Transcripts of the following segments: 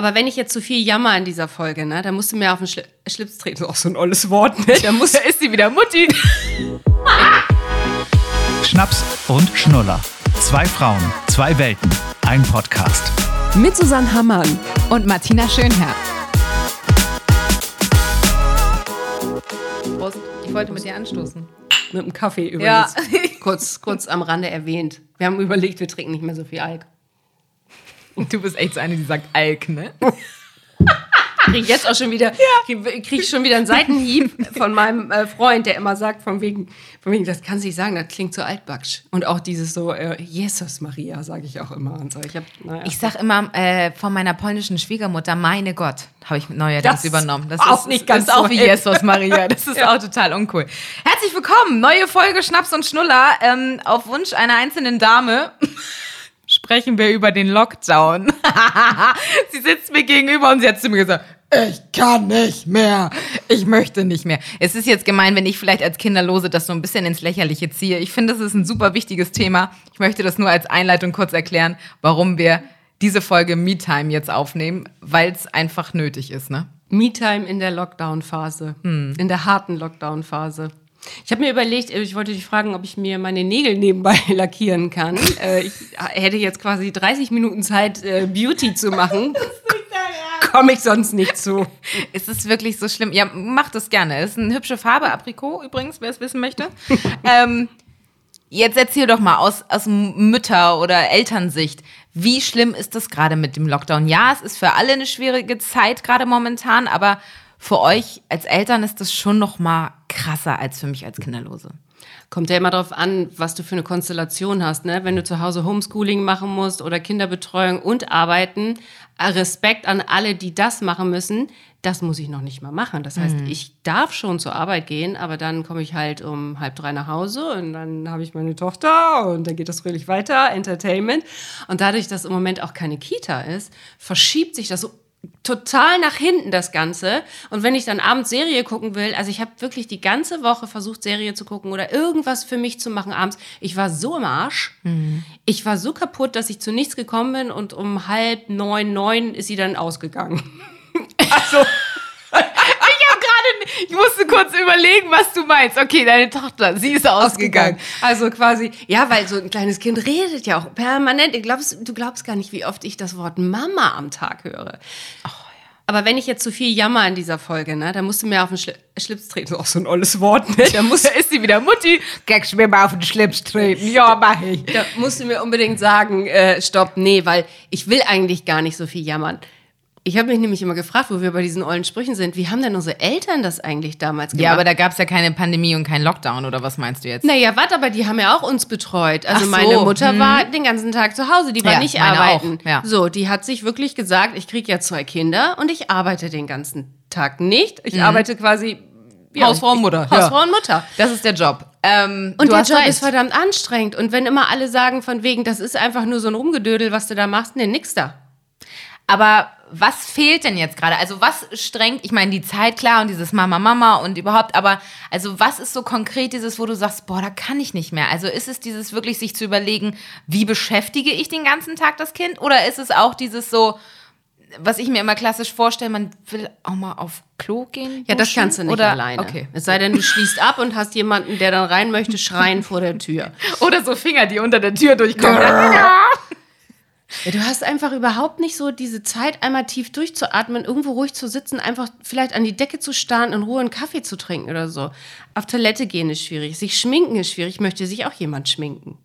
Aber wenn ich jetzt zu viel jammer in dieser Folge, ne, dann musst du mir auf den Schli Schlips treten. Auch so ein olles Wort, ne? Da, muss, da ist sie wieder Mutti. Schnaps und Schnuller. Zwei Frauen, zwei Welten, ein Podcast. Mit Susanne Hammann und Martina Schönherr. Prost. Ich wollte mit dir anstoßen. Mit einem Kaffee übrigens. Ja. kurz, kurz am Rande erwähnt. Wir haben überlegt, wir trinken nicht mehr so viel Alk. Du bist echt so eine, die sagt Alk, ne? krieg jetzt auch schon wieder, ja. krieg, krieg schon wieder einen Seitenhieb von meinem äh, Freund, der immer sagt, von wegen, von wegen, das kannst du nicht sagen, das klingt so altbacksch. Und auch dieses so, äh, Jesus Maria, sage ich auch immer. Und so. Ich, hab, naja. ich sag immer äh, von meiner polnischen Schwiegermutter, meine Gott, habe ich neuerdings das übernommen. Das auch ist, nicht ganz ist so auch wie Jesus Maria. Das ist ja. auch total uncool. Herzlich willkommen, neue Folge Schnaps und Schnuller. Ähm, auf Wunsch einer einzelnen Dame sprechen wir über den Lockdown. sie sitzt mir gegenüber und sie hat zu mir gesagt, ich kann nicht mehr. Ich möchte nicht mehr. Es ist jetzt gemein, wenn ich vielleicht als Kinderlose das so ein bisschen ins Lächerliche ziehe. Ich finde, das ist ein super wichtiges Thema. Ich möchte das nur als Einleitung kurz erklären, warum wir diese Folge MeTime jetzt aufnehmen, weil es einfach nötig ist, ne? MeTime in der Lockdown-Phase. Hm. In der harten Lockdown-Phase. Ich habe mir überlegt, ich wollte dich fragen, ob ich mir meine Nägel nebenbei lackieren kann. Äh, ich hätte jetzt quasi 30 Minuten Zeit, äh, Beauty zu machen. Komme ich sonst nicht zu. Ist es wirklich so schlimm? Ja, mach das gerne. Ist eine hübsche Farbe, Aprikot übrigens, wer es wissen möchte. ähm, jetzt erzähl doch mal aus, aus Mütter- oder Elternsicht. Wie schlimm ist das gerade mit dem Lockdown? Ja, es ist für alle eine schwierige Zeit gerade momentan, aber für euch als Eltern ist das schon noch mal krasser als für mich als Kinderlose. Kommt ja immer darauf an, was du für eine Konstellation hast. Ne? Wenn du zu Hause Homeschooling machen musst oder Kinderbetreuung und arbeiten, äh, Respekt an alle, die das machen müssen. Das muss ich noch nicht mal machen. Das heißt, mhm. ich darf schon zur Arbeit gehen, aber dann komme ich halt um halb drei nach Hause und dann habe ich meine Tochter und dann geht das fröhlich weiter, Entertainment. Und dadurch, dass im Moment auch keine Kita ist, verschiebt sich das so total nach hinten das Ganze. Und wenn ich dann abends Serie gucken will, also ich habe wirklich die ganze Woche versucht, Serie zu gucken oder irgendwas für mich zu machen abends. Ich war so im Arsch. Mhm. Ich war so kaputt, dass ich zu nichts gekommen bin und um halb neun, neun ist sie dann ausgegangen. also. Ich musste kurz überlegen, was du meinst. Okay, deine Tochter, sie ist ausgegangen. Also quasi, ja, weil so ein kleines Kind redet ja auch permanent. Du glaubst, du glaubst gar nicht, wie oft ich das Wort Mama am Tag höre. Oh, ja. Aber wenn ich jetzt zu viel jammer in dieser Folge, ne, dann musst du mir auf den Schli Schlips treten. Auch so ein olles Wort, ne? Da, muss, da ist sie wieder Mutti. Gagst mir mal auf den Schlips treten. Ja, mach ich. Da musst du mir unbedingt sagen, äh, stopp, nee, weil ich will eigentlich gar nicht so viel jammern. Ich habe mich nämlich immer gefragt, wo wir bei diesen ollen Sprüchen sind, wie haben denn unsere Eltern das eigentlich damals gemacht? Ja, aber da gab es ja keine Pandemie und keinen Lockdown, oder was meinst du jetzt? Naja, warte, aber die haben ja auch uns betreut. Also so, meine Mutter hm. war den ganzen Tag zu Hause, die war ja, nicht arbeiten. Auch, ja. So, die hat sich wirklich gesagt, ich kriege ja zwei Kinder und ich arbeite den ganzen Tag nicht. Ich mhm. arbeite quasi ja, Hausfrau und Mutter. Hausfrau und Mutter. Das ist der Job. Ähm, und der Job recht. ist verdammt anstrengend. Und wenn immer alle sagen von wegen, das ist einfach nur so ein Rumgedödel, was du da machst, nee, nix da. Aber was fehlt denn jetzt gerade? Also was strengt, ich meine, die Zeit, klar, und dieses Mama, Mama und überhaupt, aber also was ist so konkret dieses, wo du sagst, boah, da kann ich nicht mehr? Also ist es dieses wirklich, sich zu überlegen, wie beschäftige ich den ganzen Tag das Kind? Oder ist es auch dieses so, was ich mir immer klassisch vorstelle, man will auch mal auf Klo gehen? Ja, das kannst du nicht oder? alleine. Okay. Es sei denn, du schließt ab und hast jemanden, der dann rein möchte, schreien vor der Tür. Oder so Finger, die unter der Tür durchkommen. Ja, du hast einfach überhaupt nicht so diese Zeit, einmal tief durchzuatmen, irgendwo ruhig zu sitzen, einfach vielleicht an die Decke zu starren, in Ruhe einen Kaffee zu trinken oder so. Auf Toilette gehen ist schwierig, sich schminken ist schwierig, möchte sich auch jemand schminken.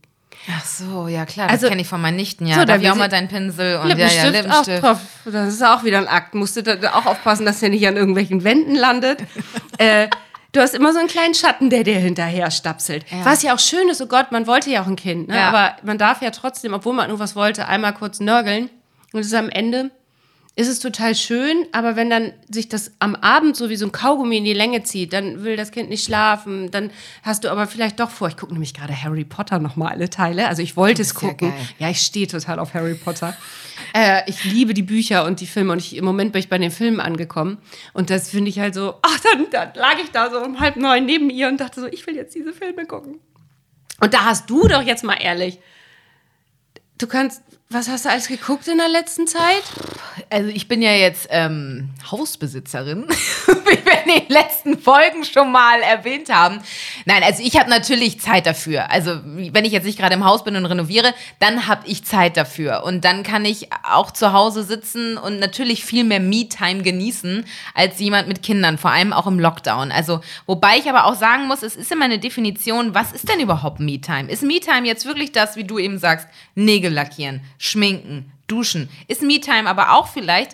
Ach so, ja klar, also, das kenne ich von meinen Nichten, ja. So, da auch mal deinen Pinsel und Lippenstift, ja, ja, Lippenstift. Auch drauf. Das ist auch wieder ein Akt. Musst du da auch aufpassen, dass der nicht an irgendwelchen Wänden landet. äh, Du hast immer so einen kleinen Schatten, der dir hinterher stapselt. Ja. Was ja auch schön ist, oh Gott, man wollte ja auch ein Kind. Ne? Ja. Aber man darf ja trotzdem, obwohl man irgendwas wollte, einmal kurz nörgeln. Und es ist am Ende, ist es total schön, aber wenn dann sich das am Abend so wie so ein Kaugummi in die Länge zieht, dann will das Kind nicht schlafen, dann hast du aber vielleicht doch vor, ich gucke nämlich gerade Harry Potter nochmal alle Teile, also ich wollte es gucken. Ja, ich stehe total auf Harry Potter. Äh, ich liebe die Bücher und die Filme und ich, im Moment bin ich bei den Filmen angekommen. Und das finde ich halt so, ach, dann, dann lag ich da so um halb neun neben ihr und dachte so, ich will jetzt diese Filme gucken. Und da hast du doch jetzt mal ehrlich Du kannst, was hast du alles geguckt in der letzten Zeit? Also ich bin ja jetzt ähm, Hausbesitzerin, wie wir in den letzten Folgen schon mal erwähnt haben. Nein, also ich habe natürlich Zeit dafür. Also wenn ich jetzt nicht gerade im Haus bin und renoviere, dann habe ich Zeit dafür. Und dann kann ich auch zu Hause sitzen und natürlich viel mehr Me-Time genießen als jemand mit Kindern, vor allem auch im Lockdown. Also wobei ich aber auch sagen muss, es ist immer eine Definition, was ist denn überhaupt Me-Time? Ist Me-Time jetzt wirklich das, wie du eben sagst, Nägel lackieren, schminken, duschen? Ist Me-Time aber auch vielleicht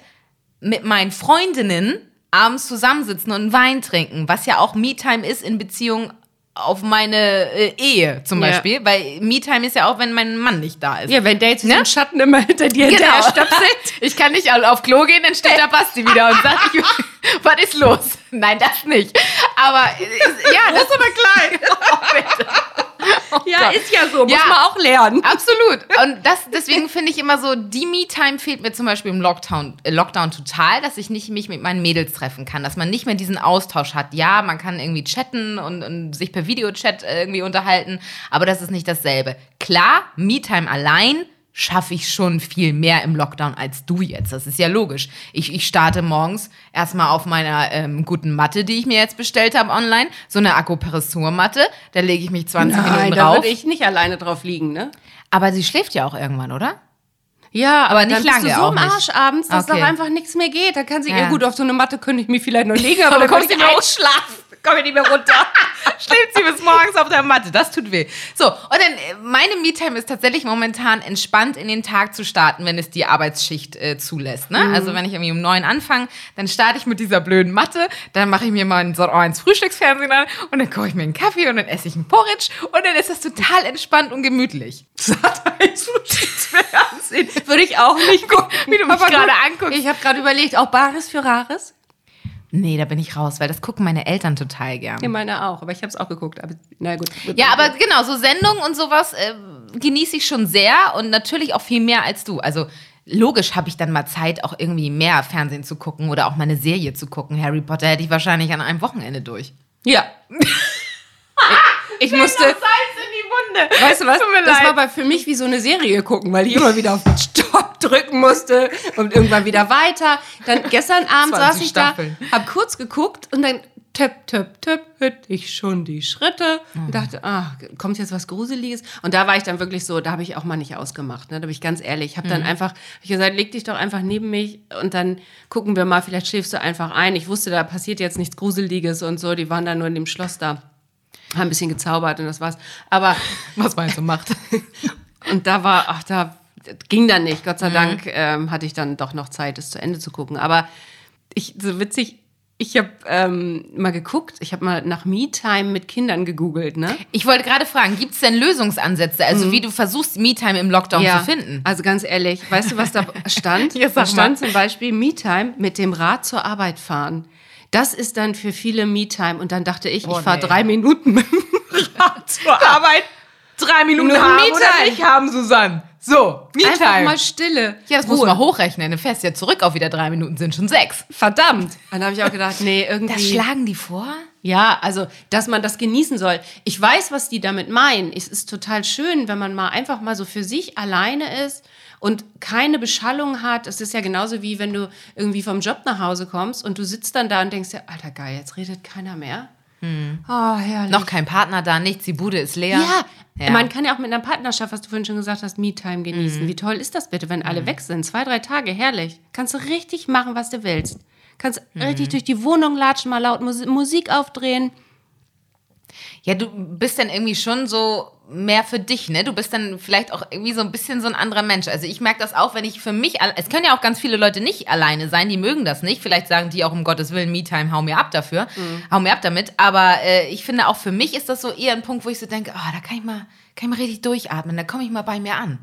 mit meinen Freundinnen abends zusammensitzen und Wein trinken, was ja auch Me-Time ist in Beziehung auf meine äh, Ehe zum Ja. Beispiel, weil Me-Time ist ja auch, wenn mein Mann nicht da ist. Ja, wenn der jetzt Ne? den Schatten immer hinter dir Genau. hinterher stöpselt. Ich kann nicht auf Klo gehen, dann steht da Basti wieder und sagt, was ist los? Nein, das nicht. Aber äh, ja, das ist aber klein. Ja, ist ja so, muss Ja. man auch lernen. Absolut. Und das, deswegen finde ich immer so, die Me-Time fehlt mir zum Beispiel im Lockdown, äh, Lockdown total, dass ich nicht mich mit meinen Mädels treffen kann, dass man nicht mehr diesen Austausch hat. Ja, man kann irgendwie chatten und, und sich per Videochat äh, irgendwie unterhalten, aber das ist nicht dasselbe. Klar, Me-Time allein schaffe ich schon viel mehr im Lockdown als du jetzt. Das ist ja logisch. Ich, ich starte morgens erstmal auf meiner ähm, guten Matte, die ich mir jetzt bestellt habe online, so eine Akupressurmatte. Da lege ich mich 20 Nein, Minuten da drauf. würde ich nicht alleine drauf liegen, ne? Aber sie schläft ja auch irgendwann, oder? Ja, Aber nicht dann bist lange du so im nicht. Arsch abends, dass Okay. doch einfach nichts mehr geht. Da kann sie, ja. Ja. gut, auf so eine Matte könnte ich mich vielleicht noch legen, aber komme kommst du nicht nicht ausschlafen. Komme ich nicht mehr runter. Schläft sie bis morgens auf der Matte. Das tut weh. So, und dann, äh, meine Me-Time ist tatsächlich momentan entspannt in den Tag zu starten, wenn es die Arbeitsschicht äh, zulässt. Ne? Also, wenn ich irgendwie um neun anfange, dann starte ich mit dieser blöden Matte, dann mache ich mir mal ein Sort 1 Frühstücksfernsehen an und dann koche ich mir einen Kaffee und dann esse ich einen Porridge und dann ist das total entspannt und gemütlich. Fernsehen würde ich auch nicht gucken. Wie du mich gerade anguckst. Ich habe gerade überlegt, auch Bares für Rares? Nee, da bin ich raus, weil das gucken meine Eltern total gern. Ja, meine auch, aber ich habe es auch geguckt. Aber, na gut. Ja, aber genau, so Sendungen und sowas äh, genieße ich schon sehr und natürlich auch viel mehr als du. Also logisch habe ich dann mal Zeit, auch irgendwie mehr Fernsehen zu gucken oder auch mal eine Serie zu gucken. Harry Potter hätte ich wahrscheinlich an einem Wochenende durch. Ja. ich musste. in die Munde. Weißt du was? Das leid. war bei, für mich wie so eine Serie gucken, weil ich immer wieder auf den Stopp drücken musste und irgendwann wieder weiter. Dann gestern Abend 20 saß ich Staffeln. da, hab kurz geguckt und dann töp, töp, töp, hütt ich schon die Schritte und dachte, ah, kommt jetzt was Gruseliges? Und da war ich dann wirklich so, da habe ich auch mal nicht ausgemacht, ne? da bin ich ganz ehrlich. Ich habe dann einfach, hab gesagt, leg dich doch einfach neben mich und dann gucken wir mal, vielleicht schläfst du einfach ein. Ich wusste, da passiert jetzt nichts Gruseliges und so, die waren da nur in dem Schloss da. Haben ein bisschen gezaubert und das war's. Aber Was meinst du macht? und da war, ach, da ging dann nicht. Gott sei Mhm. Dank ähm, hatte ich dann doch noch Zeit, es zu Ende zu gucken. Aber ich, so witzig, ich habe ähm, mal geguckt, ich habe mal nach Me-Time mit Kindern gegoogelt, ne? Ich wollte gerade fragen, gibt es denn Lösungsansätze, also wie du versuchst, Me-Time im Lockdown zu finden? Also ganz ehrlich, weißt du, was da stand? Ja, da stand mal. zum Beispiel Me-Time mit dem Rad zur Arbeit fahren. Das ist dann für viele Me-Time. Und dann dachte ich, Oh, ich fahre nee. drei Minuten mit dem Rad zur Arbeit. Drei Minuten haben oder nicht haben, Susanne. So, Einfach Me-Time. mal Stille. Ja, das muss man hochrechnen. Dann fährst du ja zurück auf wieder drei Minuten, sind schon sechs. Verdammt. Dann habe ich auch gedacht, nee, irgendwie. Das schlagen die vor? Ja, also, dass man das genießen soll. Ich weiß, was die damit meinen. Es ist total schön, wenn man mal einfach mal so für sich alleine ist und keine Beschallung hat. Es ist ja genauso wie wenn du irgendwie vom Job nach Hause kommst und du sitzt dann da und denkst dir, alter geil, jetzt redet keiner mehr. Oh, herrlich. Noch kein Partner da, nichts, die Bude ist leer. Ja, Ja. man kann ja auch mit einer Partnerschaft, was du vorhin schon gesagt hast, Me-Time genießen. Wie toll ist das bitte, wenn alle weg sind? Zwei, drei Tage, herrlich. Kannst du richtig machen, was du willst. Kannst richtig durch die Wohnung latschen, mal laut Mus Musik aufdrehen. Ja, du bist dann irgendwie schon so mehr für dich, ne? Du bist dann vielleicht auch irgendwie so ein bisschen so ein anderer Mensch. Also ich merke das auch, wenn ich für mich, es können ja auch ganz viele Leute nicht alleine sein, die mögen das nicht. Vielleicht sagen die auch um Gottes Willen, Me-Time, hau mir ab dafür, hau mir ab damit. Aber äh, ich finde auch für mich ist das so eher ein Punkt, wo ich so denke, oh, da kann ich mal, kann ich mal richtig durchatmen, da komme ich mal bei mir an.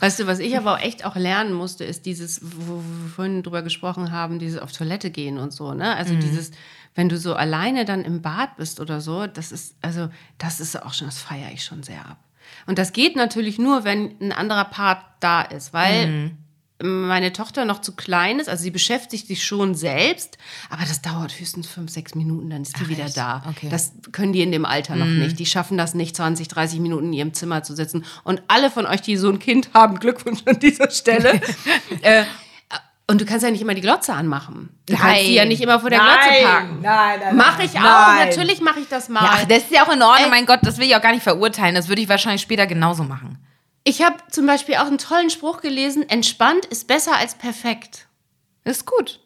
Weißt du, was ich aber auch echt auch lernen musste, ist dieses, wo wo wir vorhin drüber gesprochen haben, dieses auf Toilette gehen und so, ne? Also dieses, wenn du so alleine dann im Bad bist oder so, das ist, also, das ist auch schon, das feiere ich schon sehr ab. Und das geht natürlich nur, wenn ein anderer Part da ist, weil meine Tochter noch zu klein ist, also sie beschäftigt sich schon selbst, aber das dauert höchstens fünf, sechs Minuten, dann ist die Ach, wieder echt? da. Okay. Mhm. Das können die in dem Alter noch nicht. Die schaffen das nicht, 20, 30 Minuten in ihrem Zimmer zu sitzen. Und alle von euch, die so ein Kind haben, Glückwunsch an dieser Stelle. äh, und du kannst ja nicht immer die Glotze anmachen. Du kannst sie ja nicht immer vor der Glotze parken. Nein, nein, Mach ich auch, nein. natürlich mache ich das mal. Ja, ach, das ist ja auch in Ordnung, Ey. mein Gott, das will ich auch gar nicht verurteilen. Das würde ich wahrscheinlich später genauso machen. Ich habe zum Beispiel auch einen tollen Spruch gelesen: Entspannt ist besser als perfekt. Ist gut.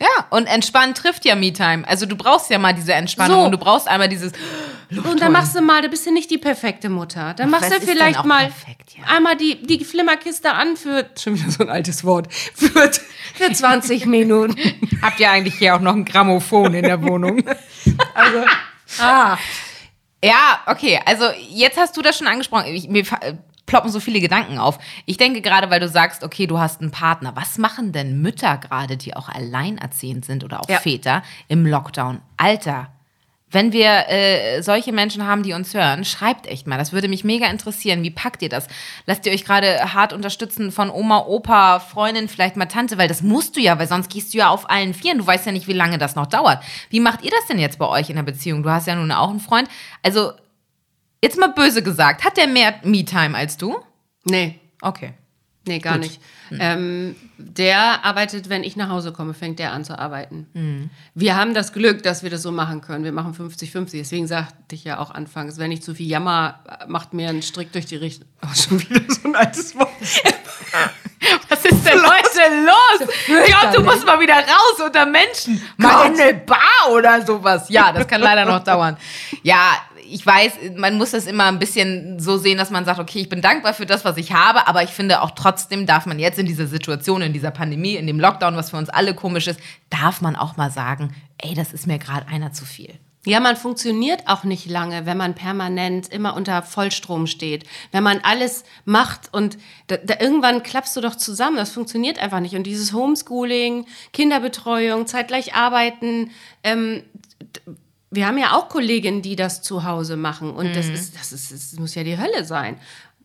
Ja, und entspannen trifft ja Me-Time. Also du brauchst ja mal diese Entspannung So. und du brauchst einmal dieses. Und dann machst du mal, da bist du nicht die perfekte Mutter. Dann machst was du vielleicht mal perfekt, ja? einmal die, die Flimmerkiste an für, schon wieder so ein altes Wort, für, für 20 Minuten. Habt ihr eigentlich hier auch noch ein Grammophon in der Wohnung? also, ah. Ja, okay. Also jetzt hast du das schon angesprochen. Ich, mir ploppen so viele Gedanken auf. Ich denke gerade, weil du sagst, okay, du hast einen Partner. Was machen denn Mütter gerade, die auch alleinerziehend sind oder auch Ja. Väter im Lockdown? Alter, wenn wir äh, solche Menschen haben, die uns hören, schreibt echt mal. Das würde mich mega interessieren. Wie packt ihr das? Lasst ihr euch gerade hart unterstützen von Oma, Opa, Freundin, vielleicht mal Tante, weil das musst du ja, weil sonst gehst du ja auf allen Vieren. Du weißt ja nicht, wie lange das noch dauert. Wie macht ihr das denn jetzt bei euch in der Beziehung? Du hast ja nun auch einen Freund. Also, jetzt mal böse gesagt, hat der mehr Me-Time als du? Nee, Okay. Nee, gar nicht. Ähm, der arbeitet, wenn ich nach Hause komme, fängt der an zu arbeiten. Wir haben das Glück, dass wir das so machen können. Wir machen 50-50. Deswegen sagte ich ja auch anfangs, wenn ich zu viel jammer, macht mir einen Strick durch die Richtung. Oh, schon wieder so ein altes Wort. Was ist denn heute los? Ich glaube, du musst mal wieder raus unter Menschen. Mal in eine Bar oder sowas. Ja, das kann leider noch dauern. Ja, ich weiß, man muss das immer ein bisschen so sehen, dass man sagt, okay, ich bin dankbar für das, was ich habe, aber ich finde auch trotzdem darf man jetzt in dieser Situation, in dieser Pandemie, in dem Lockdown, was für uns alle komisch ist, darf man auch mal sagen, ey, das ist mir gerade einer zu viel. Ja, man funktioniert auch nicht lange, wenn man permanent immer unter Vollstrom steht. Wenn man alles macht und da, da, irgendwann klappst du doch zusammen. Das funktioniert einfach nicht. Und dieses Homeschooling, Kinderbetreuung, zeitgleich arbeiten, ähm, wir haben ja auch Kolleginnen, die das zu Hause machen. Und das, ist, das, ist, das muss ja die Hölle sein.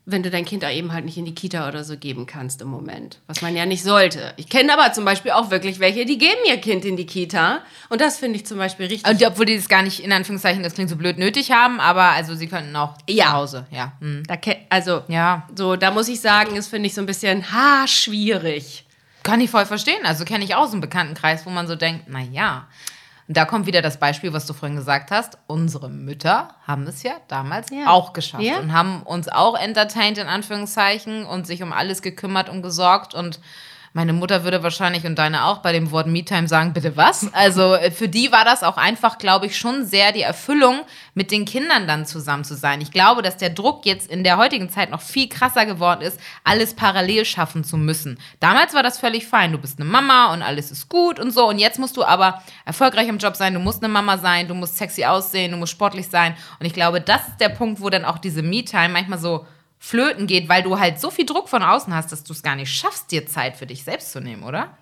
Wenn du dein Kind auch eben halt nicht in die Kita oder so geben kannst im Moment. Was man ja nicht sollte. Ich kenne aber zum Beispiel auch wirklich welche, die geben ihr Kind in die Kita. Und das finde ich zum Beispiel richtig Und die, obwohl die das gar nicht, in Anführungszeichen, das klingt so blöd, nötig haben, aber also sie könnten auch Ja. zu Hause, ja. Hm. Da also, Ja. so, da muss ich sagen, ist, finde ich, so ein bisschen, ha, schwierig. Kann ich voll verstehen. Also kenne ich auch so einen Bekanntenkreis, wo man so denkt, na ja. Und da kommt wieder das Beispiel, was du vorhin gesagt hast. Unsere Mütter haben es ja damals Ja. auch geschafft Ja. und haben uns auch entertained, in Anführungszeichen, und sich um alles gekümmert und gesorgt. Und meine Mutter würde wahrscheinlich und deine auch bei dem Wort Me-Time sagen, bitte was? Also äh, für die war das auch einfach, glaube ich, schon sehr die Erfüllung, mit den Kindern dann zusammen zu sein. Ich glaube, dass der Druck jetzt in der heutigen Zeit noch viel krasser geworden ist, alles parallel schaffen zu müssen. Damals war das völlig fein. Du bist eine Mama und alles ist gut und so. Und jetzt musst du aber erfolgreich im Job sein. Du musst eine Mama sein, du musst sexy aussehen, du musst sportlich sein. Und ich glaube, das ist der Punkt, wo dann auch diese Me-Time manchmal so flöten geht, weil du halt so viel Druck von außen hast, dass du es gar nicht schaffst, dir Zeit für dich selbst zu nehmen, oder?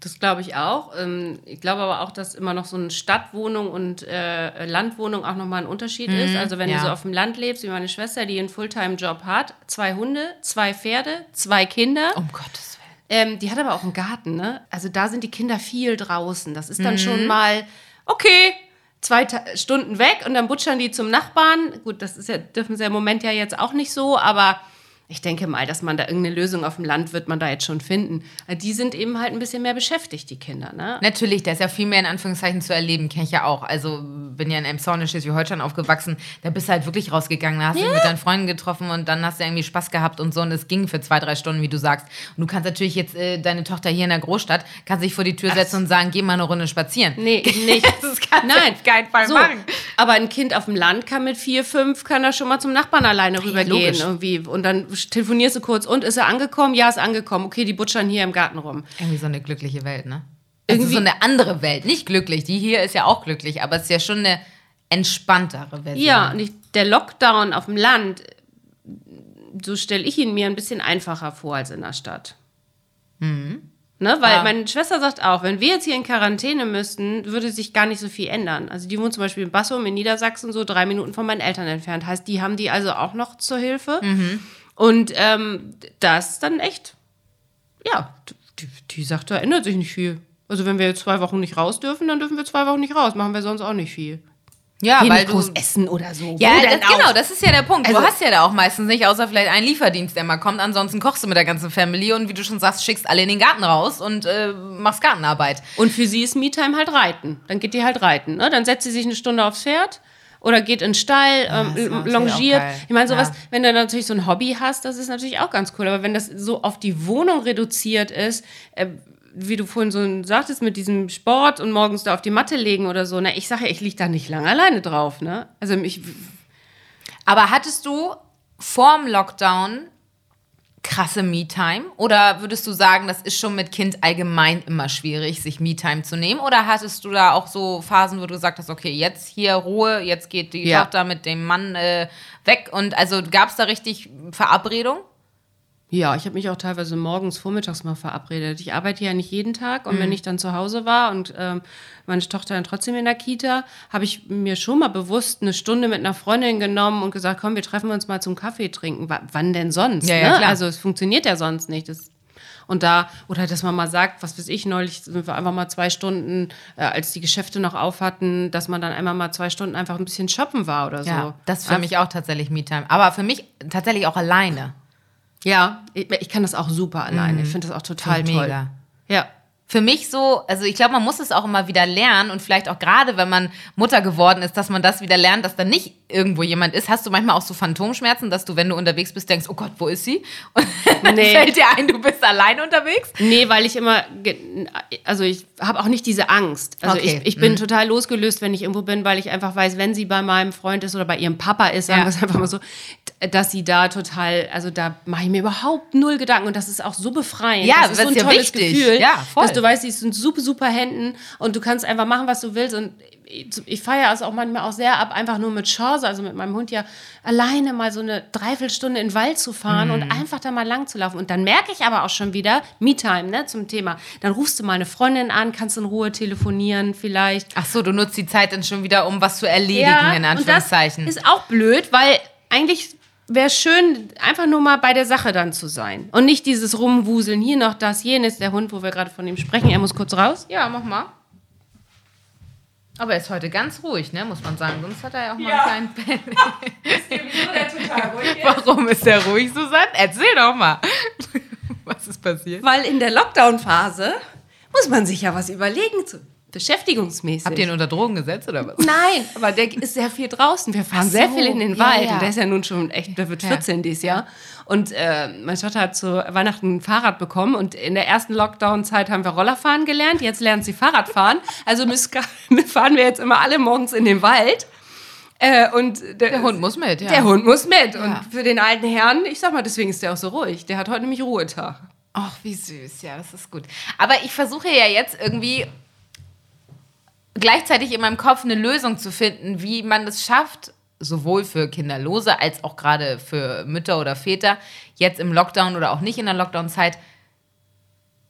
Das glaube ich auch. Ähm, Ich glaube aber auch, dass immer noch so eine Stadtwohnung und äh, Landwohnung auch nochmal ein Unterschied ist. Also wenn ja. du so auf dem Land lebst, wie meine Schwester, die einen Fulltime-Job hat, zwei Hunde, zwei Pferde, zwei Kinder. Um Gottes Willen. Ähm, die hat aber auch einen Garten, ne? Also da sind die Kinder viel draußen. Das ist dann schon mal, okay, zwei Stunden weg und dann butschern die zum Nachbarn. Gut, das ist ja, dürfen sie im Moment ja jetzt auch nicht so, aber ich denke mal, dass man da irgendeine Lösung auf dem Land wird man da jetzt schon finden. Die sind eben halt ein bisschen mehr beschäftigt, die Kinder, ne? Natürlich, da ist ja viel mehr in Anführungszeichen zu erleben, kenne ich ja auch. Also bin ja in Emshorn in Schleswig-Holstein aufgewachsen, da bist du halt wirklich rausgegangen, da hast du dich mit deinen Freunden getroffen und dann hast du irgendwie Spaß gehabt und so und es ging für zwei, drei Stunden, wie du sagst. Und du kannst natürlich jetzt äh, deine Tochter hier in der Großstadt, kannst dich vor die Tür setzen und sagen, geh mal eine Runde spazieren. Nee, nicht. Das kannst du Nein, auf keinen Fall so. machen. Aber ein Kind auf dem Land kann mit vier, fünf, kann da schon mal zum Nachbarn alleine rübergehen logisch. irgendwie. Und dann telefonierst du kurz und ist er angekommen? Ja, ist angekommen. Okay, die butschern hier im Garten rum. Irgendwie so eine glückliche Welt, ne? Also Irgendwie- so eine andere Welt, nicht glücklich. Die hier ist ja auch glücklich, aber es ist ja schon eine entspanntere Version. Ja, und ich, der Lockdown auf dem Land, so stelle ich ihn mir ein bisschen einfacher vor als in der Stadt. Ne, weil Ja. meine Schwester sagt auch, wenn wir jetzt hier in Quarantäne müssten, würde sich gar nicht so viel ändern. Also die wohnt zum Beispiel in Bassum in Niedersachsen, so drei Minuten von meinen Eltern entfernt. Heißt, die haben die also auch noch zur Hilfe. Und ähm, das ist dann echt Ja, die, die sagt, da ändert sich nicht viel. Also wenn wir jetzt zwei Wochen nicht raus dürfen, dann dürfen wir zwei Wochen nicht raus. Machen wir sonst auch nicht viel. Ja, weil du. groß essen oder so. Ja, das, genau, das ist ja der Punkt. Also- du hast ja da auch meistens nicht, außer vielleicht einen Lieferdienst, der mal kommt. Ansonsten kochst du mit der ganzen Family und wie du schon sagst, schickst alle in den Garten raus und äh, machst Gartenarbeit. Und für sie ist Me-Time halt reiten. Dann geht die halt reiten. Ne? Dann setzt sie sich eine Stunde aufs Pferd oder geht in den Stall, ähm, natürlich longiert. Ich meine, sowas, Ja. wenn du natürlich so ein Hobby hast, das ist natürlich auch ganz cool. Aber wenn das so auf die Wohnung reduziert ist, äh, wie du vorhin so sagtest, mit diesem Sport und morgens da auf die Matte legen oder so, na, ich sage ja, ich liege da nicht lange alleine drauf. Ne? Also ich, Aber hattest du vorm Lockdown krasse Me-Time? Oder würdest du sagen, das ist schon mit Kind allgemein immer schwierig, sich Me-Time zu nehmen? Oder hattest du da auch so Phasen, wo du gesagt hast, okay, jetzt hier Ruhe, jetzt geht die Ja. Tochter mit dem Mann äh, weg? Und also gab es da richtig Verabredung? Ja, ich habe mich auch teilweise morgens, vormittags mal verabredet. Ich arbeite ja nicht jeden Tag und wenn ich dann zu Hause war und ähm, meine Tochter dann trotzdem in der Kita, habe ich mir schon mal bewusst eine Stunde mit einer Freundin genommen und gesagt, komm, wir treffen uns mal zum Kaffee trinken. W wann denn sonst? Ja, ja, ne? Also es funktioniert ja sonst nicht. Das, und da, oder dass man mal sagt, was weiß ich, neulich sind wir einfach mal zwei Stunden, äh, als die Geschäfte noch auf hatten, dass man dann einmal mal zwei Stunden einfach ein bisschen shoppen war oder so. Ja, das ist für Einfach- mich auch tatsächlich Me-Time. Aber für mich tatsächlich auch alleine. Ja, ich, ich kann das auch super alleine. Ich finde das auch total toll. mega. Ja. Für mich so, also ich glaube, man muss es auch immer wieder lernen und vielleicht auch gerade, wenn man Mutter geworden ist, dass man das wieder lernt, dass da nicht irgendwo jemand ist. Hast du manchmal auch so Phantomschmerzen, dass du, wenn du unterwegs bist, denkst, oh Gott, wo ist sie? Und dann Nee. fällt dir ein, du bist allein unterwegs? Nee, weil ich immer, also ich habe auch nicht diese Angst. Also Okay. ich, ich bin total losgelöst, wenn ich irgendwo bin, weil ich einfach weiß, wenn sie bei meinem Freund ist oder bei ihrem Papa ist, sagen Ja. wir es einfach mal so, dass sie da total, also da mache ich mir überhaupt null Gedanken und das ist auch so befreiend. Ja, das ist so ein ja tolles wichtig. Gefühl, Ja, voll. dass du weißt, sie in super, super Händen und du kannst einfach machen, was du willst und ich, feiere es auch manchmal auch sehr ab, einfach nur mit Chance, also mit meinem Hund ja alleine mal so eine Dreiviertelstunde in den Wald zu fahren und Mhm. einfach da mal lang zu laufen. Und dann merke ich aber auch schon wieder, Me-Time, ne, zum Thema. Dann rufst du mal eine Freundin an, kannst in Ruhe telefonieren vielleicht. Ach so, du nutzt die Zeit dann schon wieder, um was zu erledigen, in Anführungszeichen. Und das ist auch blöd, weil eigentlich wäre schön, einfach nur mal bei der Sache dann zu sein. Und nicht dieses Rumwuseln, hier noch das, jenes, der Hund, wo wir gerade von ihm sprechen, er muss kurz raus. ja, mach mal. Aber er ist heute ganz ruhig, ne, muss man sagen. Sonst hat er ja auch mal einen kleinen Warum ist er ruhig, Susanne? Erzähl doch mal. Was ist passiert? Weil in der Lockdown-Phase muss man sich ja was überlegen, zu, beschäftigungsmäßig. Habt ihr ihn unter Drogen gesetzt oder was? Nein, aber der ist sehr viel draußen. Wir fahren so, sehr viel in den ja, Wald. ja. Und der ist ja nun schon echt, der wird Ja. 14 dieses Jahr. Und äh, meine Tochter hat zu Weihnachten ein Fahrrad bekommen. Und in der ersten Lockdown-Zeit haben wir Rollerfahren gelernt. Jetzt lernt sie Fahrradfahren. Also fahren wir jetzt immer alle morgens in den Wald. Äh, und der, Der Hund muss mit, ja. Der Hund muss mit. Ja. Und für den alten Herrn, ich sag mal, deswegen ist der auch so ruhig. Der hat heute nämlich Ruhetag. Ach, wie süß, ja, das ist gut. Aber ich versuche ja jetzt irgendwie gleichzeitig in meinem Kopf eine Lösung zu finden, wie man es schafft, sowohl für Kinderlose als auch gerade für Mütter oder Väter, jetzt im Lockdown oder auch nicht in der Lockdown-Zeit,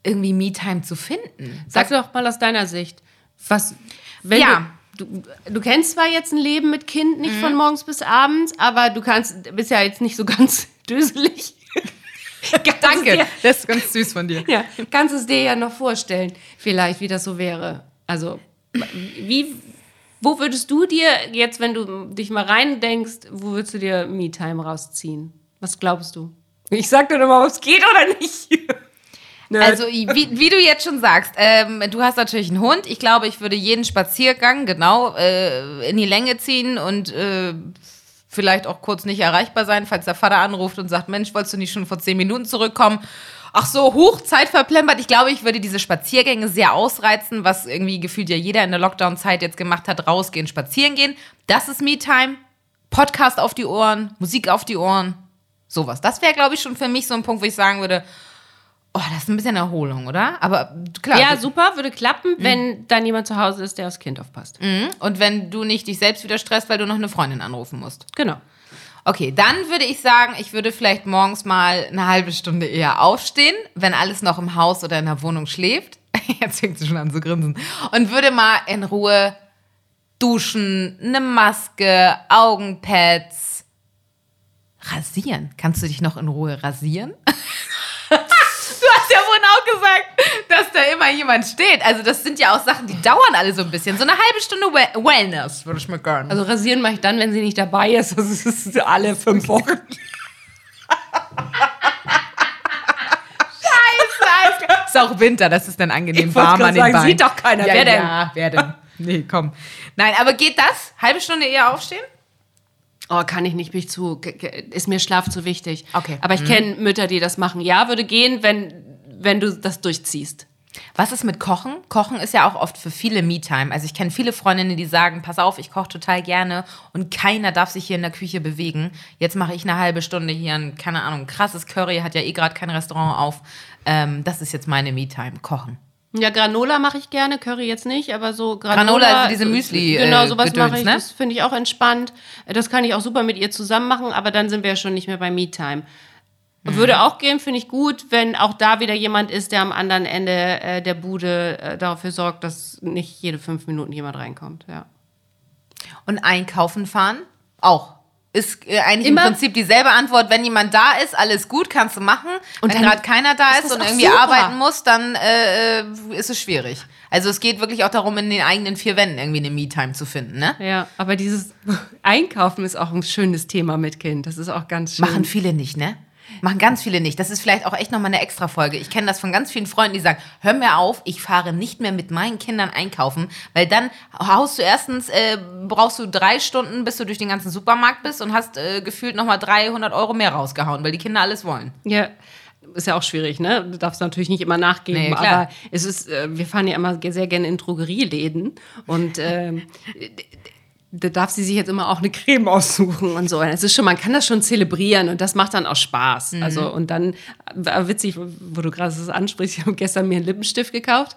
irgendwie Me-Time zu finden. Sag doch mal aus deiner Sicht, was, wenn Ja. du, du, du kennst zwar jetzt ein Leben mit Kind nicht von morgens bis abends, aber du kannst, bist ja jetzt nicht so ganz döselig. Danke, Dir, das ist ganz süß von dir. ja, kannst es dir ja noch vorstellen, vielleicht, wie das so wäre. Also, wie, wo würdest du dir jetzt, wenn du dich mal reindenkst, wo würdest du dir Me-Time rausziehen? Was glaubst du? Ich sag dir doch mal, ob es geht oder nicht. Nerd. Also, wie, wie du jetzt schon sagst, ähm, du hast natürlich einen Hund. Ich glaube, ich würde jeden Spaziergang genau äh, in die Länge ziehen und äh, vielleicht auch kurz nicht erreichbar sein, falls der Vater anruft und sagt, Mensch, wolltest du nicht schon vor zehn Minuten zurückkommen? Ach so, hoch, Zeit verplempert. Ich glaube, ich würde diese Spaziergänge sehr ausreizen, was irgendwie gefühlt ja jeder in der Lockdown-Zeit jetzt gemacht hat, rausgehen, spazieren gehen. Das ist Me-Time. Podcast auf die Ohren, Musik auf die Ohren, sowas. Das wäre, glaube ich, schon für mich so ein Punkt, wo ich sagen würde, oh, das ist ein bisschen Erholung, oder? Aber klar. ja, super, würde klappen, wenn dann jemand zu Hause ist, der aufs Kind aufpasst. Mhm. Und wenn du nicht dich selbst wieder stresst, weil du noch eine Freundin anrufen musst. Genau. Okay, dann würde ich sagen, ich würde vielleicht morgens mal eine halbe Stunde eher aufstehen, wenn alles noch im Haus oder in der Wohnung schläft. Jetzt fängt sie schon an zu grinsen. Und würde mal in Ruhe duschen, eine Maske, Augenpads, rasieren. Kannst du dich noch in Ruhe rasieren? du hast ja vorhin auch gesagt, dass da immer jemand steht. Also das sind ja auch Sachen, die dauern alle so ein bisschen. So eine halbe Stunde well Wellness würde ich mir gönnen. Also rasieren mache ich dann, wenn sie nicht dabei ist. Das ist alle fünf Wochen. ist auch Winter, das ist dann angenehm Ich warm an den sagen, Beinen. sieht doch keiner. Ja, Wer denn? Ja, wer denn? Nee, komm. Nein, aber geht das? Halbe Stunde eher aufstehen? Oh, kann ich nicht, bin ich zu, ist mir Schlaf zu wichtig. Okay. Aber ich kenne Mütter, die das machen. Ja, würde gehen, wenn, wenn du das durchziehst. Was ist mit Kochen? Kochen ist ja auch oft für viele Me-Time. Also ich kenne viele Freundinnen, die sagen, pass auf, ich koche total gerne und keiner darf sich hier in der Küche bewegen. Jetzt mache ich eine halbe Stunde hier ein, keine Ahnung, krasses Curry, hat ja eh gerade kein Restaurant auf. Ähm, das ist jetzt meine Me-Time, Kochen. Ja, Granola mache ich gerne, Curry jetzt nicht, aber so Granola. Granola, also diese Müsli, äh, Genau, sowas mache ich. ne? Das finde ich auch entspannt. Das kann ich auch super mit ihr zusammen machen, aber dann sind wir ja schon nicht mehr bei Me-Time. Mhm. Würde auch gehen, finde ich gut, wenn auch da wieder jemand ist, der am anderen Ende äh, der Bude äh, dafür sorgt, dass nicht jede fünf Minuten jemand reinkommt. Ja. Und einkaufen fahren? Auch. Ist äh, eigentlich Immer- im Prinzip dieselbe Antwort. Wenn jemand da ist, alles gut, kannst du machen. Und Wenn gerade keiner da ist ist, und irgendwie super. arbeiten muss, dann äh, äh, ist es schwierig. Also es geht wirklich auch darum, in den eigenen vier Wänden irgendwie eine Me-Time zu finden, ne? Ja, aber dieses Einkaufen ist auch ein schönes Thema mit Kind. Das ist auch ganz schön. Machen viele nicht, ne? Machen ganz viele nicht. Das ist vielleicht auch echt nochmal eine extra Folge. Ich kenne das von ganz vielen Freunden, die sagen, hör mir auf, ich fahre nicht mehr mit meinen Kindern einkaufen, weil dann haust du erstens, äh, brauchst du drei Stunden, bis du durch den ganzen Supermarkt bist und hast äh, gefühlt nochmal 300 Euro mehr rausgehauen, weil die Kinder alles wollen. Ja, ist ja auch schwierig, ne? Du darfst natürlich nicht immer nachgeben, Nee, aber es ist, äh, wir fahren ja immer sehr gerne in Drogerieläden und ähm, da darf sie sich jetzt immer auch eine Creme aussuchen und so. Und Es ist schon, man kann das schon zelebrieren und das macht dann auch Spaß. Mhm. Also und dann war witzig, wo du gerade das ansprichst, ich habe gestern mir einen Lippenstift gekauft.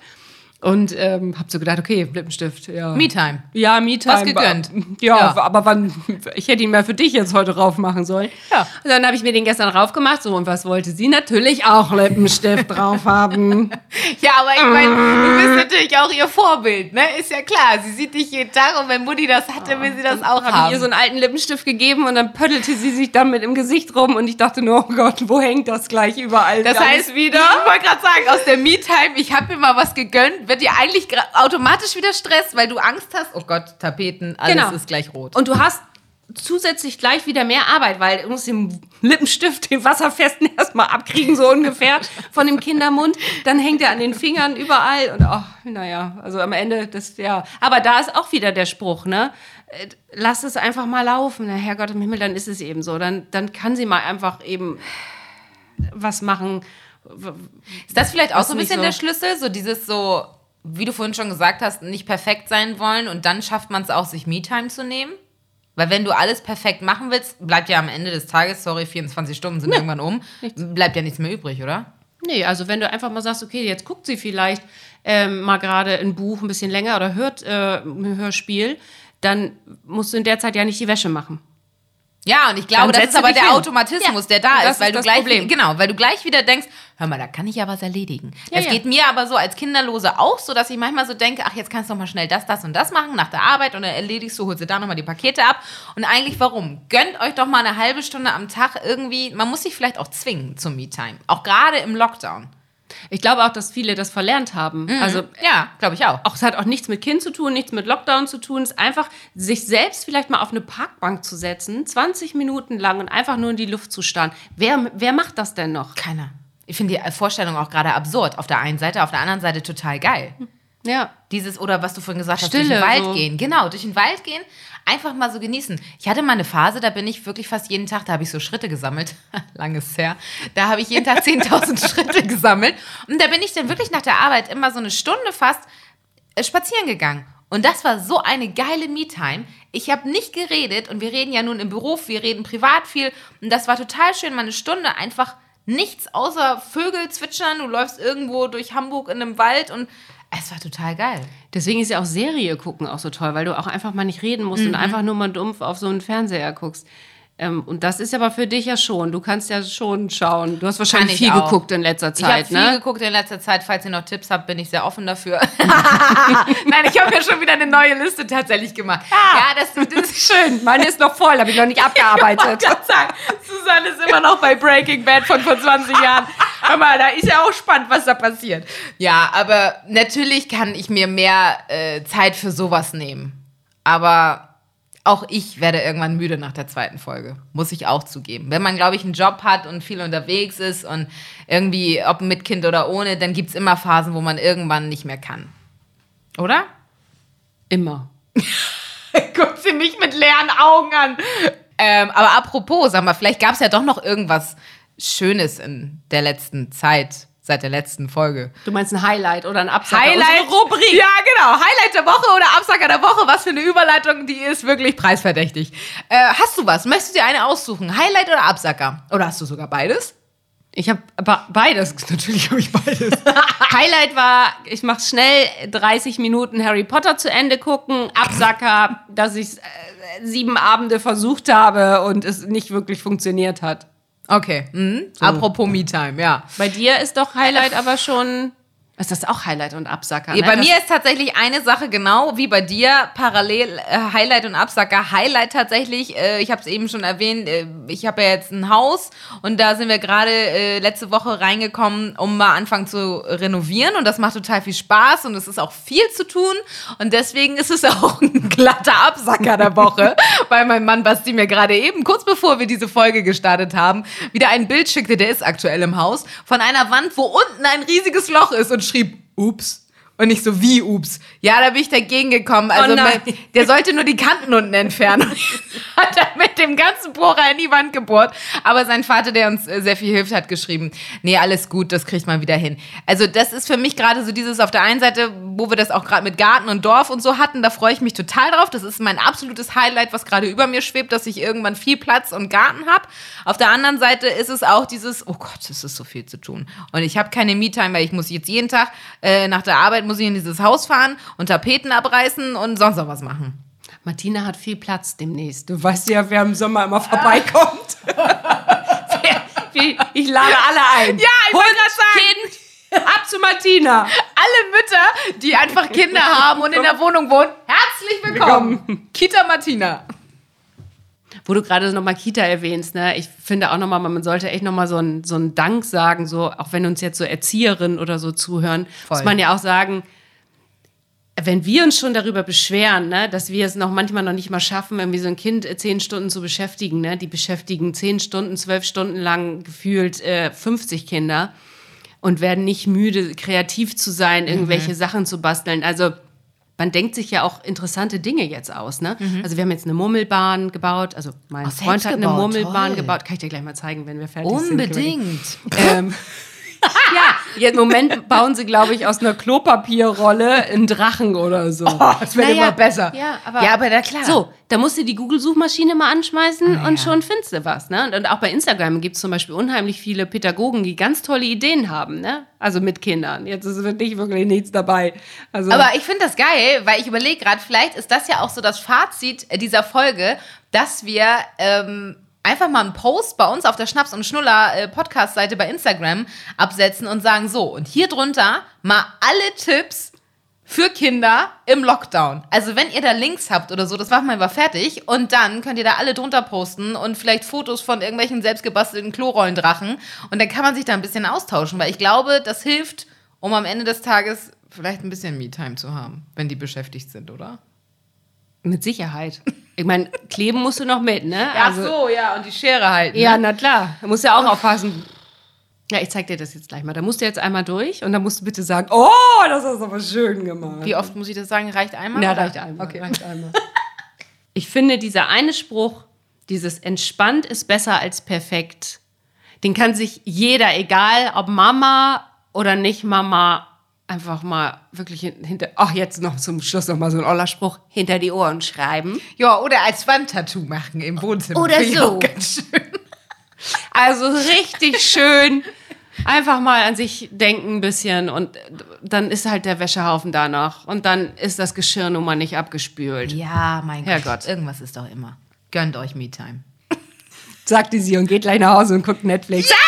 Und ähm, habe so gedacht, okay, Lippenstift, ja. Me-Time. Ja, Me-Time. Was gegönnt. Ja, Ja. aber wann, ich hätte ihn mal für dich jetzt heute rauf machen sollen. Ja. Und dann habe ich mir den gestern rauf gemacht. So, und was wollte sie? Natürlich auch Lippenstift drauf haben. Ja, aber ich meine, du bist natürlich auch ihr Vorbild, ne? Ist ja klar. Sie sieht dich jeden Tag und wenn Mutti das hatte, will sie das auch Habe ich haben. ihr so einen alten Lippenstift gegeben und dann pöttelte sie sich damit im Gesicht rum und ich dachte nur, oh Gott, wo hängt das gleich überall Das heißt, wieder, ich wollte gerade sagen, aus der Me-Time, ich habe mir mal was gegönnt, wird dir eigentlich automatisch wieder Stress, weil du Angst hast, oh Gott, Tapeten, alles Genau. ist gleich rot. Und du hast zusätzlich gleich wieder mehr Arbeit, weil du musst den Lippenstift, den wasserfesten erstmal abkriegen, so ungefähr, von dem Kindermund. Dann hängt er an den Fingern überall und ach, naja, also am Ende, das, ja. Aber da ist auch wieder der Spruch, ne? Äh, Lass es einfach mal laufen. Na, Herrgott im Himmel, dann ist es eben so. Dann, dann kann sie mal einfach eben was machen. ist das vielleicht auch so ein bisschen so. der Schlüssel, so dieses so, wie du vorhin schon gesagt hast, nicht perfekt sein wollen und dann schafft man es auch, sich Me-Time zu nehmen? Weil wenn du alles perfekt machen willst, bleibt ja am Ende des Tages, sorry, 24 Stunden sind irgendwann um, bleibt ja nichts mehr übrig, oder? Nee, also wenn du einfach mal sagst, okay, jetzt guckt sie vielleicht ähm, mal gerade ein Buch ein bisschen länger oder hört äh, ein Hörspiel, dann musst du in der Zeit ja nicht die Wäsche machen. Ja, und ich glaube, das ist aber der hin. Automatismus, Ja, der da ist, weil ist du gleich Problem. genau, weil du gleich wieder denkst, hör mal, da kann ich ja was erledigen. Ja, das ja. geht mir aber so als Kinderlose auch so, dass ich manchmal so denke, ach, jetzt kannst du noch mal schnell das, das und das machen nach der Arbeit und dann erledigst du, holst du da noch mal die Pakete ab und eigentlich warum? Gönnt euch doch mal eine halbe Stunde am Tag irgendwie, man muss sich vielleicht auch zwingen zum Me-Time, auch gerade im Lockdown. Ich glaube auch, dass viele das verlernt haben. Also Ja, glaube ich auch. auch, es hat auch nichts mit Kind zu tun, nichts mit Lockdown zu tun. Es ist einfach, sich selbst vielleicht mal auf eine Parkbank zu setzen, 20 Minuten lang und einfach nur in die Luft zu starren. Wer, wer macht das denn noch? Keiner. Ich finde die Vorstellung auch gerade absurd. Auf der einen Seite, auf der anderen Seite total geil. Ja. Dieses, oder was du vorhin gesagt hast, durch Stille, den Wald so. gehen. Genau, durch den Wald gehen, einfach mal so genießen. Ich hatte mal eine Phase, da bin ich wirklich fast jeden Tag, da habe ich so Schritte gesammelt. Langes her. Da habe ich jeden Tag 10.000 Schritte gesammelt. Und da bin ich dann wirklich nach der Arbeit immer so eine Stunde fast äh, spazieren gegangen. Und das war so eine geile Me-Time. Ich habe nicht geredet und wir reden ja nun im Beruf, wir reden privat viel. Und das war total schön, mal eine Stunde einfach nichts außer Vögel zwitschern. Du läufst irgendwo durch Hamburg in einem Wald und es war total geil. Deswegen ist ja auch Serie gucken auch so toll, weil du auch einfach mal nicht reden musst Mhm. und einfach nur mal dumpf auf so einen Fernseher guckst. Ähm, und das ist aber für dich ja schon. Du kannst ja schon schauen. Du hast wahrscheinlich viel auch. geguckt in letzter Ich habe Zeit, viel ne? geguckt in letzter Zeit. Falls ihr noch Tipps habt, bin ich sehr offen dafür. Nein, ich habe mir schon wieder eine neue Liste tatsächlich gemacht. Ja, das, das ist Schön. Meine ist noch voll, habe ich noch nicht abgearbeitet. Ich sagen, Susanne ist immer noch bei Breaking Bad von vor 20 Jahren. Aber da ist ja auch spannend, was da passiert. Ja, aber natürlich kann ich mir mehr äh, Zeit für sowas nehmen. Aber auch ich werde irgendwann müde nach der zweiten Folge. Muss ich auch zugeben. Wenn man, glaube ich, einen Job hat und viel unterwegs ist und irgendwie, ob mit Kind oder ohne, dann gibt es immer Phasen, wo man irgendwann nicht mehr kann. Oder? Immer. Guckt sie mich mit leeren Augen an. Ähm, aber apropos, sag mal, vielleicht gab es ja doch noch irgendwas Schönes in der letzten Zeit, seit der letzten Folge. Du meinst ein Highlight oder ein Absacker? Highlight, Unsere Rubrik. Ja, genau. Highlight der Woche oder Absacker der Woche. Was für eine Überleitung, die ist wirklich preisverdächtig. Äh, hast du was? Möchtest du dir eine aussuchen? Highlight oder Absacker? Oder hast du sogar beides? Ich habe beides. Natürlich habe ich beides. Highlight war, ich mache schnell 30 Minuten Harry Potter zu Ende gucken. Absacker, dass ich äh, sieben Abende versucht habe und es nicht wirklich funktioniert hat. Okay. Mhm. Apropos Me-Time, ja. Bei dir ist doch Highlight aber schon. Ist das auch Highlight und Absacker? Ne? Bei Das- mir ist tatsächlich eine Sache genau wie bei dir, parallel äh, Highlight und Absacker. Highlight tatsächlich, äh, ich habe es eben schon erwähnt, äh, ich habe ja jetzt ein Haus und da sind wir gerade äh, letzte Woche reingekommen, um mal anfangen zu renovieren und das macht total viel Spaß und es ist auch viel zu tun und deswegen ist es auch ein glatter Absacker der Woche, weil mein Mann Basti mir gerade eben, kurz bevor wir diese Folge gestartet haben, wieder ein Bild schickte, der ist aktuell im Haus, von einer Wand, wo unten ein riesiges Loch ist und schrieb, ups. Und nicht so wie, ups. Ja, da bin ich dagegen gekommen. Also, Oh mein- der sollte nur die Kanten unten entfernen. hat er mit dem ganzen Bohrer in die Wand gebohrt. Aber sein Vater, der uns äh, sehr viel hilft, hat geschrieben, nee, alles gut, das kriegt man wieder hin. Also, das ist für mich gerade so dieses auf der einen Seite, wo wir das auch gerade mit Garten und Dorf und so hatten, da freue ich mich total drauf. Das ist mein absolutes Highlight, was gerade über mir schwebt, dass ich irgendwann viel Platz und Garten habe. Auf der anderen Seite ist es auch dieses, oh Gott, es ist so viel zu tun. Und ich habe keine Me-Time, weil ich muss jetzt jeden Tag äh, nach der Arbeit muss ich in dieses Haus fahren und Tapeten abreißen und sonst noch was machen. Martina hat viel Platz demnächst. Du weißt ja, wer im Sommer immer vorbeikommt. ich lade alle ein. Ja, ich wollte gerade sagen. Kind, ab zu Martina. Alle Mütter, die einfach Kinder haben und in der Wohnung wohnen, herzlich willkommen. Kita Martina. Wo du gerade nochmal Kita erwähnst, ne? ich finde auch nochmal, man sollte echt nochmal so einen so einen Dank sagen, so, auch wenn uns jetzt so Erzieherinnen oder so zuhören, Voll. muss man ja auch sagen, wenn wir uns schon darüber beschweren, ne, dass wir es noch manchmal noch nicht mal schaffen, irgendwie so ein Kind äh, zehn Stunden zu beschäftigen, ne? die beschäftigen zehn Stunden, zwölf Stunden lang gefühlt äh, 50 Kinder und werden nicht müde, kreativ zu sein, irgendwelche Mhm. Sachen zu basteln. Also man denkt sich ja auch interessante Dinge jetzt aus. Ne? Mhm. Also wir haben jetzt eine Murmelbahn gebaut. Also mein Oh, Freund hat eine gebaut, Murmelbahn toll. gebaut. Kann ich dir gleich mal zeigen, wenn wir fertig sind. Unbedingt. Ähm, ja, jetzt im Moment bauen sie, glaube ich, aus einer Klopapierrolle einen Drachen oder so. Das wird Naja, immer besser. Ja, aber, ja, aber na klar. So, da musst du die Google-Suchmaschine mal anschmeißen Ah, und schon findest du was. Ne? Und, und auch bei Instagram gibt es zum Beispiel unheimlich viele Pädagogen, die ganz tolle Ideen haben. Ne? Also mit Kindern. Jetzt ist wirklich wirklich nichts dabei. Also, Aber ich finde das geil, weil ich überlege gerade, vielleicht ist das ja auch so das Fazit dieser Folge, dass wir ähm, einfach mal einen Post bei uns auf der Schnaps- und Schnuller Podcast-Seite bei Instagram absetzen und sagen, so, und hier drunter mal alle Tipps für Kinder im Lockdown. Also wenn ihr da Links habt oder so, das machen wir mal fertig und dann könnt ihr da alle drunter posten und vielleicht Fotos von irgendwelchen selbstgebastelten Klorollendrachen und dann kann man sich da ein bisschen austauschen, weil ich glaube, das hilft, um am Ende des Tages vielleicht ein bisschen Me-Time zu haben, wenn die beschäftigt sind, oder? Mit Sicherheit. Ich meine, kleben musst du noch mit, ne? so, ja, und die Schere halten. Ja, ne? na klar. Da musst du ja auch aufpassen. Ja, ich zeig dir das jetzt gleich mal. Da musst du jetzt einmal durch und dann musst du bitte sagen, oh, das hast du aber schön gemacht. Wie oft muss ich das sagen? Reicht einmal? Ja, reicht einmal. Okay. Reicht einmal. Ich finde, dieser eine Spruch, dieses entspannt ist besser als perfekt, den kann sich jeder, egal ob Mama oder nicht Mama, einfach mal wirklich hin- hinter, ach, jetzt noch zum Schluss noch mal so ein oller Spruch, hinter die Ohren schreiben. Ja, oder als Wandtattoo machen im Wohnzimmer. Oder so. Ganz schön. Also richtig schön. Einfach mal an sich denken ein bisschen und dann ist halt der Wäschehaufen da noch. Und dann ist das Geschirr nun mal nicht abgespült. Ja, mein Herrgott. Gott. Irgendwas ist doch immer. Gönnt euch Me-Time. Sagte sie und geht gleich nach Hause und guckt Netflix.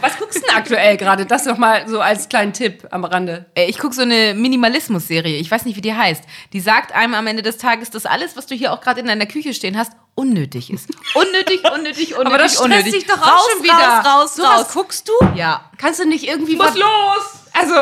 Was du denn aktuell gerade. Das nochmal so als kleinen Tipp am Rande. Äh, ich gucke so eine Minimalismus-Serie. Ich weiß nicht, wie die heißt. Die sagt einem am Ende des Tages, dass alles, was du hier auch gerade in deiner Küche stehen hast, unnötig ist. Unnötig, unnötig, unnötig, Aber das stresst unnötig. dich doch raus, auch schon wieder. Raus, raus, so raus. Was guckst du? Ja. Kannst du nicht irgendwie was los? Also